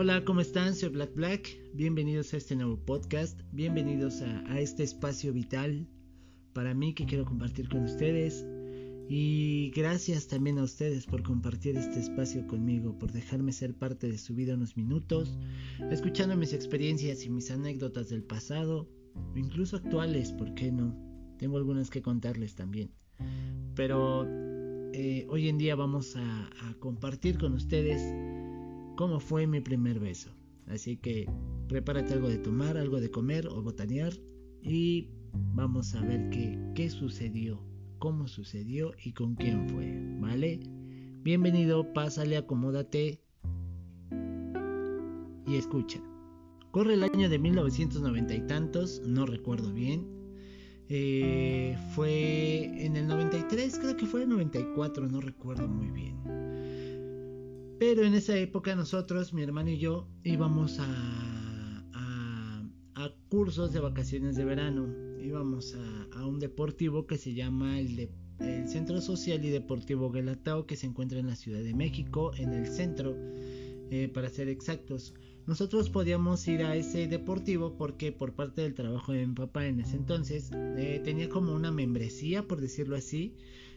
Hola, ¿cómo están? Soy Black Black. Bienvenidos a este nuevo podcast. Bienvenidos a, este espacio vital para mí que quiero compartir con ustedes. Y gracias también a ustedes por compartir este espacio conmigo, por dejarme ser parte de su vida unos minutos, escuchando mis experiencias y mis anécdotas del pasado, incluso actuales, ¿por qué no? Tengo algunas que contarles también. Pero eh, hoy en día vamos a, a compartir con ustedes cómo fue mi primer beso. Así que prepárate algo de tomar, algo de comer o botanear y vamos a ver qué, sucedió, cómo sucedió y con quién fue, ¿vale? Bienvenido, pásale, acomódate y escucha. Corre el año de 1990 y tantos, no recuerdo bien. Eh, fue en el 93, creo que fue el 94, no recuerdo muy bien. Pero en esa época nosotros, mi hermano y yo, íbamos a, cursos de vacaciones de verano. Íbamos a, un deportivo que se llama el, Centro Social y Deportivo Guelatao, que se encuentra en la Ciudad de México, en el centro, eh, para ser exactos. Nosotros podíamos ir a ese deportivo porque por parte del trabajo de mi papá en ese entonces eh, tenía como una membresía, por decirlo así,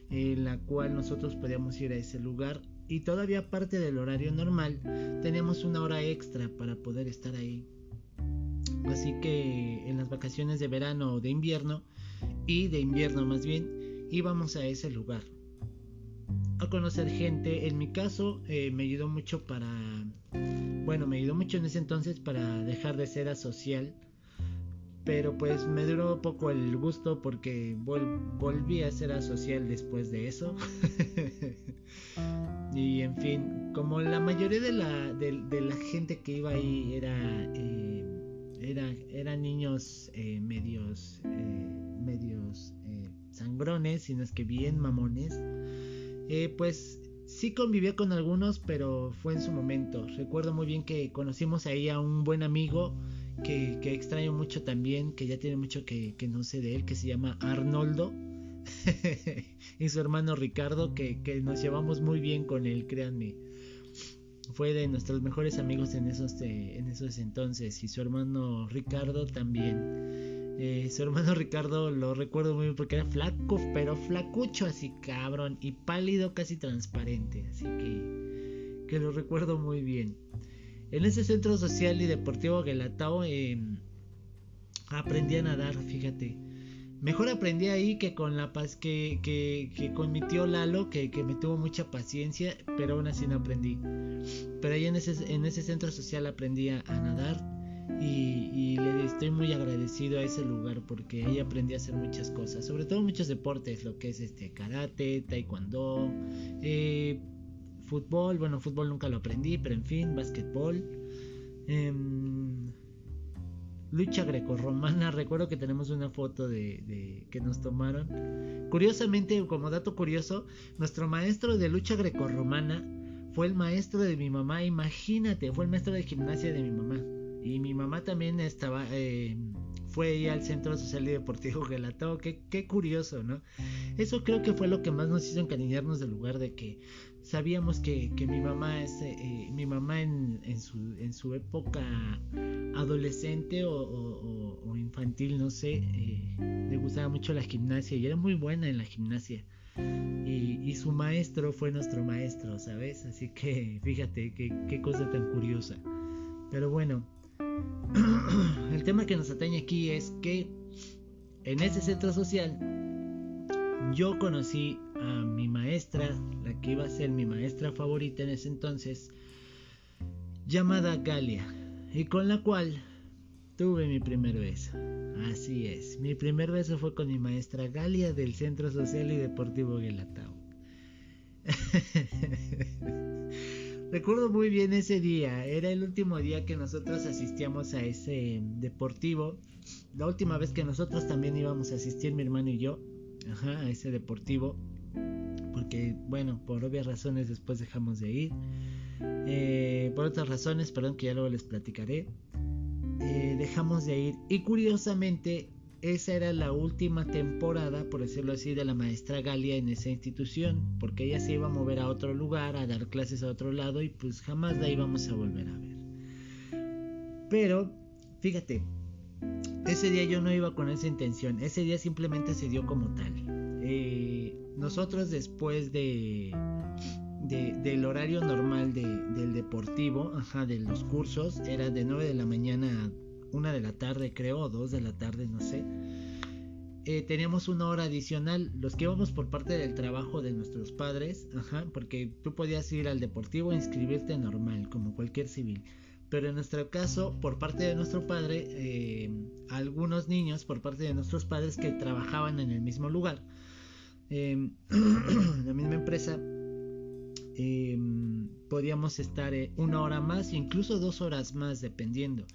en la cual nosotros podíamos ir a ese lugar y todavía aparte del horario normal tenemos una hora extra para poder estar ahí. Así que en las vacaciones de verano o de invierno y de invierno más bien íbamos a ese lugar a conocer gente. En mi caso eh, me ayudó mucho para, bueno, me ayudó mucho en ese entonces para dejar de ser asocial. Pero pues me duró poco el gusto porque vol volví a ser asocial después de eso. y en fin, como la mayoría de la, de, la gente que iba ahí era, eh, era eran niños eh, medios, eh, medios sangrones, sino es que bien mamones, pues sí conviví con algunos, pero fue en su momento. Recuerdo muy bien que conocimos ahí a un buen amigo que, que extraño mucho también, que ya tiene mucho que, que no sé de él, que se llama Arnoldo. y su hermano Ricardo, que, que, nos llevamos muy bien con él, créanme. Fue de nuestros mejores amigos en esos, eh, en esos entonces. Y su hermano Ricardo también. Eh, su hermano Ricardo lo recuerdo muy bien porque era flaco, pero flacucho así cabrón. Y pálido, casi transparente. Así que, que lo recuerdo muy bien. En ese centro social y deportivo Guelatao eh, aprendí a nadar, fíjate. Mejor aprendí ahí que con la paz que, que, que con mi tío Lalo, que, que, me tuvo mucha paciencia, pero aún así no aprendí. Pero ahí en ese, en ese centro social aprendí a, a nadar y, y, le estoy muy agradecido a ese lugar porque ahí aprendí a hacer muchas cosas, sobre todo muchos deportes, lo que es este karate, taekwondo, eh, fútbol, bueno, fútbol nunca lo aprendí, pero en fin, básquetbol. Eh, lucha grecorromana. Recuerdo que tenemos una foto de, que nos tomaron. Curiosamente, como dato curioso, nuestro maestro de lucha grecorromana fue el maestro de mi mamá. Imagínate, fue el maestro de gimnasia de mi mamá. Y mi mamá también estaba, eh, fue ahí al Centro Social y Deportivo Gelatao. Qué, qué curioso, ¿no? Eso creo que fue lo que más nos hizo encariñarnos del lugar de que sabíamos que, que mi mamá es eh, mi mamá en, en, su, en su época adolescente o, o, o infantil no sé eh, le gustaba mucho la gimnasia y era muy buena en la gimnasia. Y, y, su maestro fue nuestro maestro sabes así que fíjate qué cosa tan curiosa. Pero bueno el tema que nos atañe aquí es que en ese centro social yo conocí a mi maestra, la que iba a ser mi maestra favorita en ese entonces, llamada Galia, y con la cual tuve mi primer beso. Así es, mi primer beso fue con mi maestra Galia del Centro Social y Deportivo Guelatao. Recuerdo muy bien ese día, era el último día que nosotros asistíamos a ese deportivo, la última vez que nosotros también íbamos a asistir mi hermano y yo, ajá, a ese deportivo porque bueno, por obvias razones después dejamos de ir. Eh, por otras razones, perdón, que ya luego les platicaré, eh, dejamos de ir. Y curiosamente, esa era la última temporada, por decirlo así, de la maestra Galia en esa institución, porque ella se iba a mover a otro lugar, a dar clases a otro lado y pues jamás la íbamos a volver a ver. Pero, fíjate, ese día yo no iba con esa intención, ese día simplemente se dio como tal. Eh, nosotros después de, del horario normal del deportivo, ajá, de los cursos, era de 9 de la mañana a 1 de la tarde creo, o 2 de la tarde, no sé. Eh, teníamos una hora adicional, los que íbamos por parte del trabajo de nuestros padres, ajá, porque tú podías ir al deportivo e inscribirte normal, como cualquier civil. Pero en nuestro caso, por parte de nuestro padre, eh, algunos niños, por parte de nuestros padres que trabajaban en el mismo lugar, eh, la misma empresa, eh, podíamos estar una hora más, incluso dos horas más, dependiendo.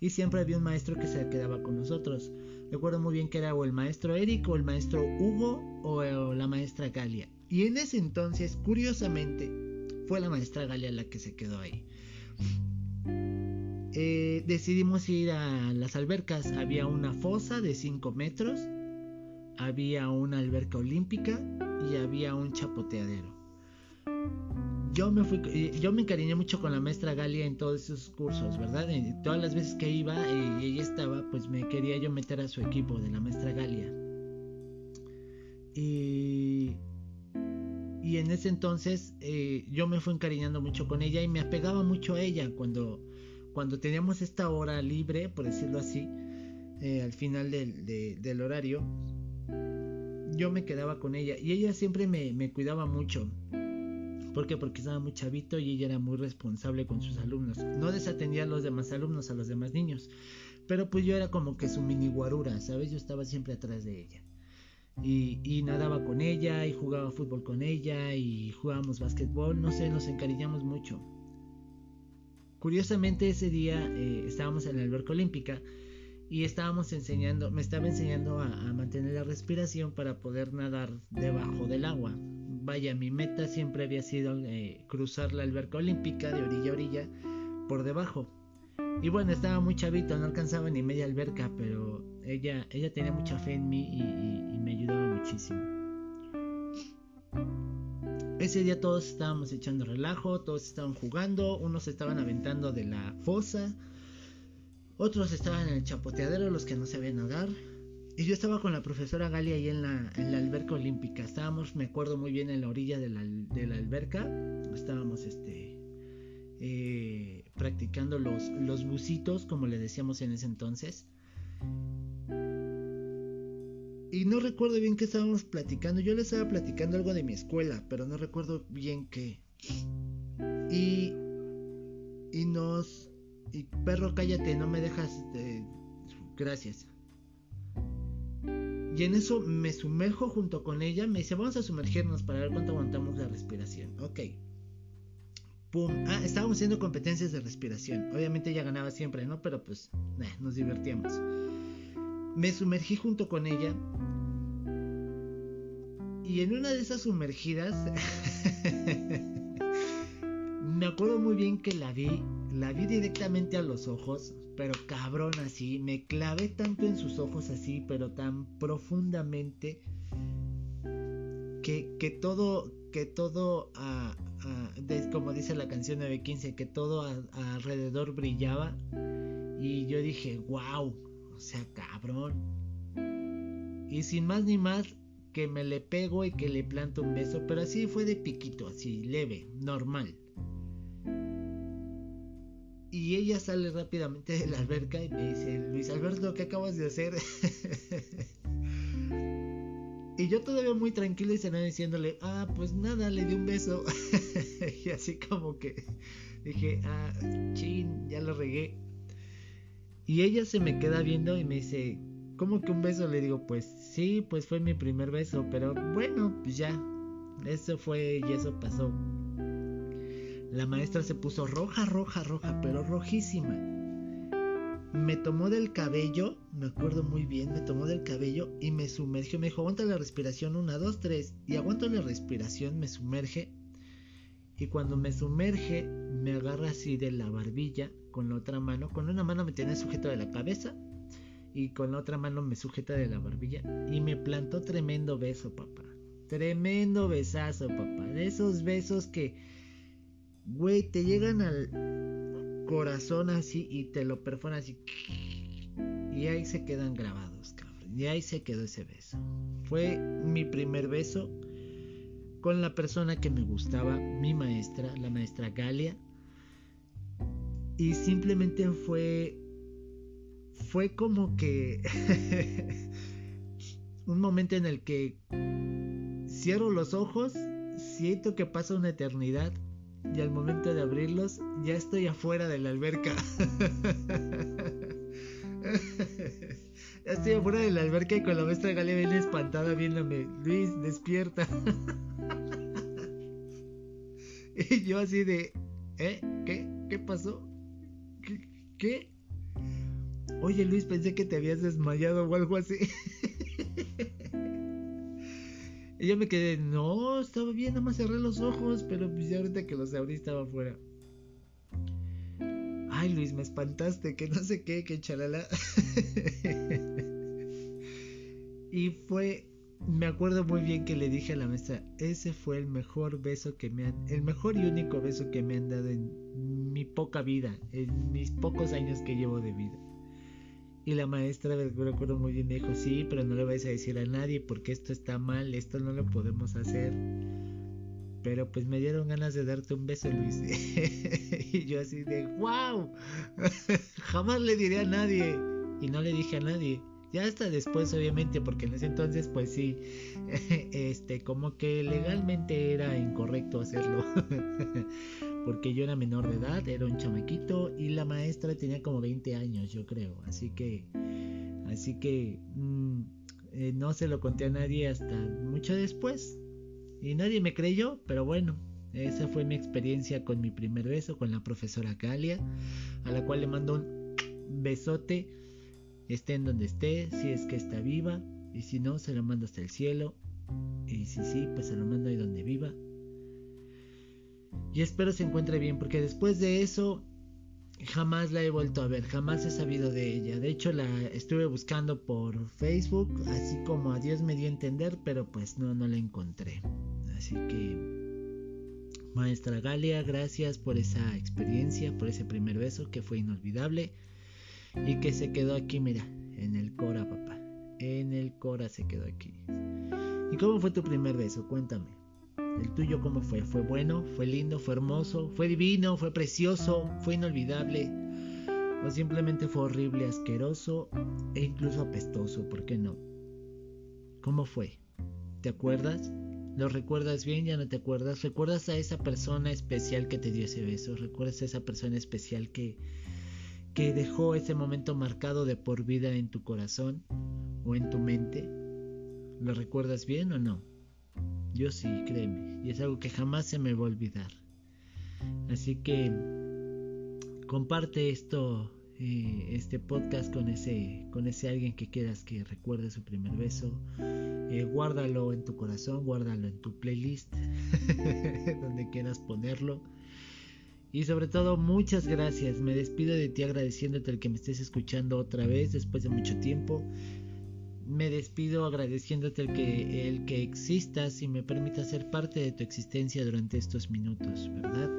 Y siempre había un maestro que se quedaba con nosotros. Recuerdo muy bien que era o el maestro Eric o el maestro Hugo o la maestra Galia. Y en ese entonces, curiosamente, fue la maestra Galia la que se quedó ahí. Eh, decidimos ir a las albercas. Había una fosa de 5 metros, había una alberca olímpica y había un chapoteadero. Yo me fui, eh, yo me encariñé mucho con la maestra Galia en todos esos cursos, ¿verdad? todas las veces que iba y ella estaba, pues me quería yo meter a su equipo de la maestra Galia. Y, y en ese entonces eh, yo me fui encariñando mucho con ella y me apegaba mucho a ella cuando cuando teníamos esta hora libre, por decirlo así, eh, al final del, horario, yo me quedaba con ella y ella siempre me, cuidaba mucho. ¿Por qué? Porque estaba muy chavito y ella era muy responsable con sus alumnos. No desatendía a los demás alumnos, a los demás niños. Pero pues yo era como que su mini guarura, ¿sabes? Yo estaba siempre atrás de ella. Y, y, nadaba con ella y jugaba fútbol con ella y jugábamos básquetbol, no sé, nos encariñamos mucho. Curiosamente ese día eh, estábamos en la alberca olímpica y estábamos enseñando, me estaba enseñando a, mantener la respiración para poder nadar debajo del agua. Vaya, mi meta siempre había sido eh, cruzar la alberca olímpica de orilla a orilla por debajo. Y bueno, estaba muy chavito, no alcanzaba ni media alberca, pero ella, ella tenía mucha fe en mí y me ayudaba muchísimo. Ese día todos estábamos echando relajo, todos estaban jugando, unos estaban aventando de la fosa, otros estaban en el chapoteadero, los que no sabían nadar. Y yo estaba con la profesora Galia ahí en la, en la alberca olímpica. Estábamos, me acuerdo muy bien, en la orilla de la, de la alberca. Estábamos este, eh, practicando los, los bucitos, como le decíamos en ese entonces. Y no recuerdo bien qué estábamos platicando. Yo les estaba platicando algo de mi escuela, pero no recuerdo bien qué. Y. Y nos. Y perro, cállate, no me dejas. gracias. Y en eso me sumerjo junto con ella. Me dice, vamos a sumergirnos para ver cuánto aguantamos la respiración. Ok. Pum. Ah, estábamos haciendo competencias de respiración. Obviamente ella ganaba siempre, ¿no? Pero pues, nos divertíamos. Me sumergí junto con ella. Y en una de esas sumergidas, me acuerdo muy bien que la vi, la vi directamente a los ojos, pero cabrón así, me clavé tanto en sus ojos así, pero tan profundamente, que, que todo, que todo, como dice la canción 915, que todo alrededor brillaba. Y yo dije, wow, o sea, cabrón. Y sin más ni más que me le pego y que le planto un beso, pero así fue de piquito, así leve, normal. Y ella sale rápidamente de la alberca y me dice, Luis Alberto, ¿qué acabas de hacer? y yo todavía muy tranquilo y se diciéndole, ah, pues nada, le di un beso. y así como que dije, ah, chin, ya lo regué. Y ella se me queda viendo y me dice, ¿cómo que un beso? Le digo, pues sí, pues fue mi primer beso, pero bueno, pues ya, eso fue y eso pasó. La maestra se puso roja, roja, roja, pero rojísima. Me tomó del cabello, me acuerdo muy bien, me tomó del cabello y me sumergió. Me dijo, aguanta la respiración, una, dos, tres. Y aguanto la respiración, me sumerge. Y cuando me sumerge, me agarra así de la barbilla con la otra mano. Con una mano me tiene sujeto de la cabeza y con la otra mano me sujeta de la barbilla y me plantó tremendo beso, papá. Tremendo besazo, papá. De esos besos que, güey, te llegan al corazón así y te lo perfora así. Y ahí se quedan grabados, cabrón. Y ahí se quedó ese beso. Fue mi primer beso con la persona que me gustaba, mi maestra, la maestra Galia. Y simplemente fue fue como que un momento en el que cierro los ojos, siento que pasa una eternidad y al momento de abrirlos ya estoy afuera de la alberca. ya estoy afuera de la alberca y con la maestra Galia viene espantada viéndome. Luis, despierta. y yo así de, ¿eh? ¿Qué? ¿Qué pasó? ¿Qué? ¿Qué? Oye Luis, pensé que te habías desmayado o algo así. y yo me quedé, no, estaba bien, nada más cerré los ojos, pero pues ya ahorita que los abrí estaba afuera. Ay Luis, me espantaste, que no sé qué, que chalala. y fue, me acuerdo muy bien que le dije a la maestra, ese fue el mejor beso que me han, el mejor y único beso que me han dado en mi poca vida, en mis pocos años que llevo de vida. Y la maestra, me recuerdo muy bien, dijo, sí, pero no le vais a decir a nadie porque esto está mal, esto no lo podemos hacer. Pero pues me dieron ganas de darte un beso, Luis. y yo así de, wow, jamás le diré a nadie. Y no le dije a nadie. Ya hasta después, obviamente, porque en ese entonces, pues sí, este, como que legalmente era incorrecto hacerlo. Porque yo era menor de edad, era un chamaquito y la maestra tenía como 20 años, yo creo. Así que, así que mm, eh, no se lo conté a nadie hasta mucho después. Y nadie me creyó, pero bueno, esa fue mi experiencia con mi primer beso con la profesora Galia, a la cual le mando un besote, esté en donde esté, si es que está viva, y si no, se lo mando hasta el cielo. Y si sí, pues se lo mando ahí donde viva. Y espero se encuentre bien porque después de eso jamás la he vuelto a ver, jamás he sabido de ella. De hecho la estuve buscando por Facebook, así como a Dios me dio a entender, pero pues no, no la encontré. Así que, maestra Galia, gracias por esa experiencia, por ese primer beso que fue inolvidable y que se quedó aquí, mira, en el Cora, papá. En el Cora se quedó aquí. ¿Y cómo fue tu primer beso? Cuéntame. ¿El tuyo cómo fue? ¿Fue bueno? ¿Fue lindo? ¿Fue hermoso? ¿Fue divino? ¿Fue precioso? ¿Fue inolvidable? ¿O simplemente fue horrible, asqueroso e incluso apestoso? ¿Por qué no? ¿Cómo fue? ¿Te acuerdas? ¿Lo recuerdas bien? ¿Ya no te acuerdas? ¿Recuerdas a esa persona especial que te dio ese beso? ¿Recuerdas a esa persona especial que, que dejó ese momento marcado de por vida en tu corazón o en tu mente? ¿Lo recuerdas bien o no? Yo sí, créeme. Y es algo que jamás se me va a olvidar. Así que comparte esto, eh, este podcast con ese, con ese alguien que quieras que recuerde su primer beso. Eh, guárdalo en tu corazón, guárdalo en tu playlist, donde quieras ponerlo. Y sobre todo, muchas gracias. Me despido de ti agradeciéndote el que me estés escuchando otra vez después de mucho tiempo me despido agradeciéndote el que, el que existas y me permita ser parte de tu existencia durante estos minutos, ¿verdad?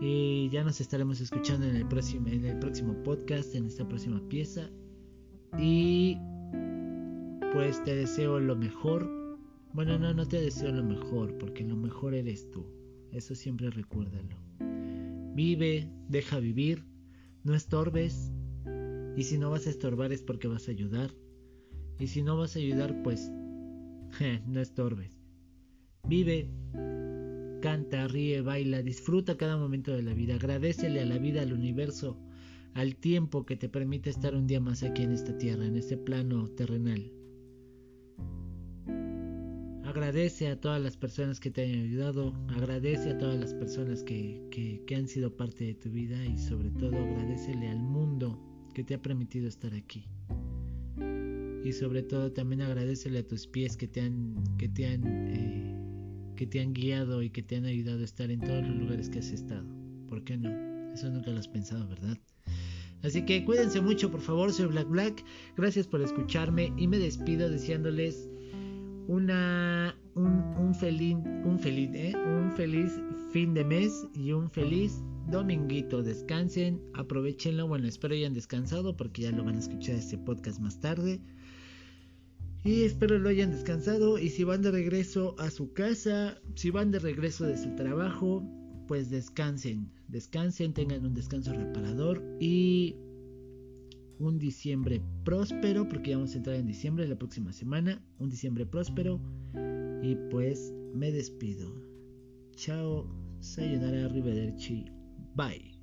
Y ya nos estaremos escuchando en el próximo, en el próximo podcast, en esta próxima pieza. Y pues te deseo lo mejor. Bueno, no, no te deseo lo mejor, porque lo mejor eres tú. Eso siempre recuérdalo. Vive, deja vivir, no estorbes. Y si no vas a estorbar es porque vas a ayudar. Y si no vas a ayudar, pues no estorbes. Vive, canta, ríe, baila, disfruta cada momento de la vida. Agradecele a la vida, al universo, al tiempo que te permite estar un día más aquí en esta tierra, en este plano terrenal. Agradece a todas las personas que te han ayudado, agradece a todas las personas que, que, que han sido parte de tu vida y sobre todo agradecele al mundo que te ha permitido estar aquí y sobre todo también agradecele a tus pies que te han que te han eh, que te han guiado y que te han ayudado a estar en todos los lugares que has estado ¿por qué no? eso nunca lo has pensado ¿verdad? Así que cuídense mucho, por favor. Soy Black Black. Gracias por escucharme y me despido deseándoles una un, un feliz un feliz ¿eh? un feliz fin de mes y un feliz dominguito. Descansen, aprovechenlo. Bueno, espero hayan descansado porque ya lo van a escuchar este podcast más tarde. Y espero lo hayan descansado. Y si van de regreso a su casa, si van de regreso de su trabajo, pues descansen. Descansen, tengan un descanso reparador. Y un diciembre próspero, porque ya vamos a entrar en diciembre la próxima semana. Un diciembre próspero. Y pues me despido. Chao, sayonara, arrivederci. Bye.